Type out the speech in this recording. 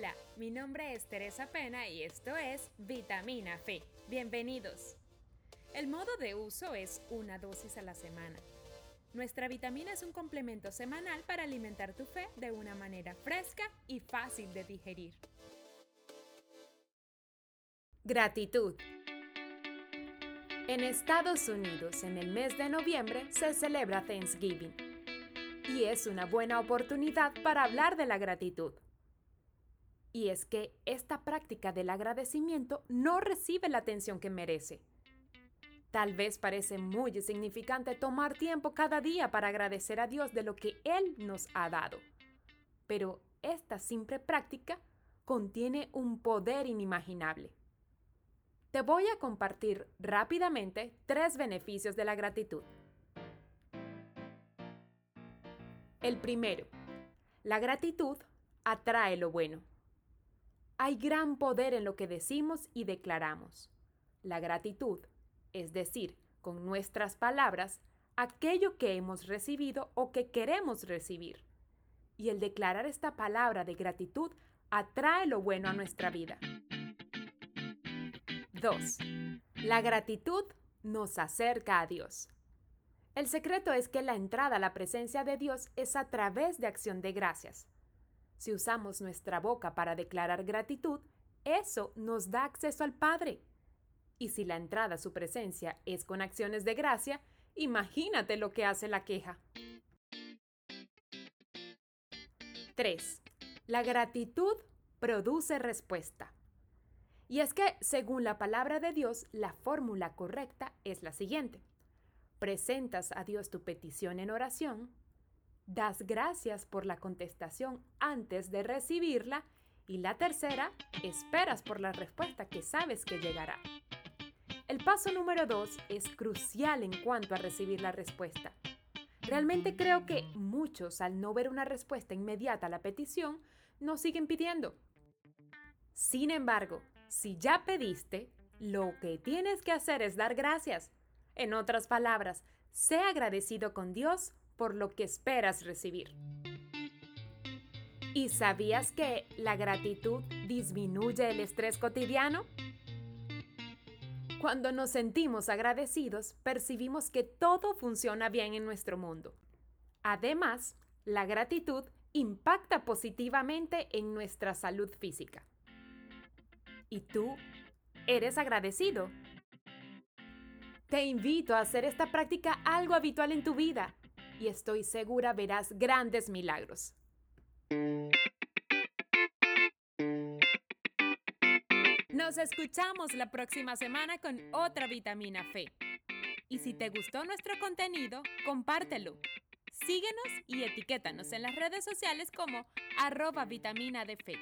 Hola, mi nombre es Teresa Pena y esto es Vitamina Fe. Bienvenidos. El modo de uso es una dosis a la semana. Nuestra vitamina es un complemento semanal para alimentar tu fe de una manera fresca y fácil de digerir. Gratitud. En Estados Unidos, en el mes de noviembre, se celebra Thanksgiving. Y es una buena oportunidad para hablar de la gratitud. Y es que esta práctica del agradecimiento no recibe la atención que merece. Tal vez parece muy insignificante tomar tiempo cada día para agradecer a Dios de lo que Él nos ha dado. Pero esta simple práctica contiene un poder inimaginable. Te voy a compartir rápidamente tres beneficios de la gratitud. El primero, la gratitud atrae lo bueno. Hay gran poder en lo que decimos y declaramos. La gratitud, es decir, con nuestras palabras, aquello que hemos recibido o que queremos recibir. Y el declarar esta palabra de gratitud atrae lo bueno a nuestra vida. 2. La gratitud nos acerca a Dios. El secreto es que la entrada a la presencia de Dios es a través de acción de gracias. Si usamos nuestra boca para declarar gratitud, eso nos da acceso al Padre. Y si la entrada a su presencia es con acciones de gracia, imagínate lo que hace la queja. 3. La gratitud produce respuesta. Y es que, según la palabra de Dios, la fórmula correcta es la siguiente. Presentas a Dios tu petición en oración, das gracias por la contestación antes de recibirla y la tercera, esperas por la respuesta que sabes que llegará. El paso número dos es crucial en cuanto a recibir la respuesta. Realmente creo que muchos, al no ver una respuesta inmediata a la petición, no siguen pidiendo. Sin embargo, si ya pediste, lo que tienes que hacer es dar gracias. En otras palabras, sé agradecido con Dios por lo que esperas recibir. ¿Y sabías que la gratitud disminuye el estrés cotidiano? Cuando nos sentimos agradecidos, percibimos que todo funciona bien en nuestro mundo. Además, la gratitud impacta positivamente en nuestra salud física. ¿Y tú? ¿Eres agradecido? Te invito a hacer esta práctica algo habitual en tu vida y estoy segura verás grandes milagros. Nos escuchamos la próxima semana con otra vitamina Fe. Y si te gustó nuestro contenido, compártelo. Síguenos y etiquétanos en las redes sociales como arroba vitamina de fe.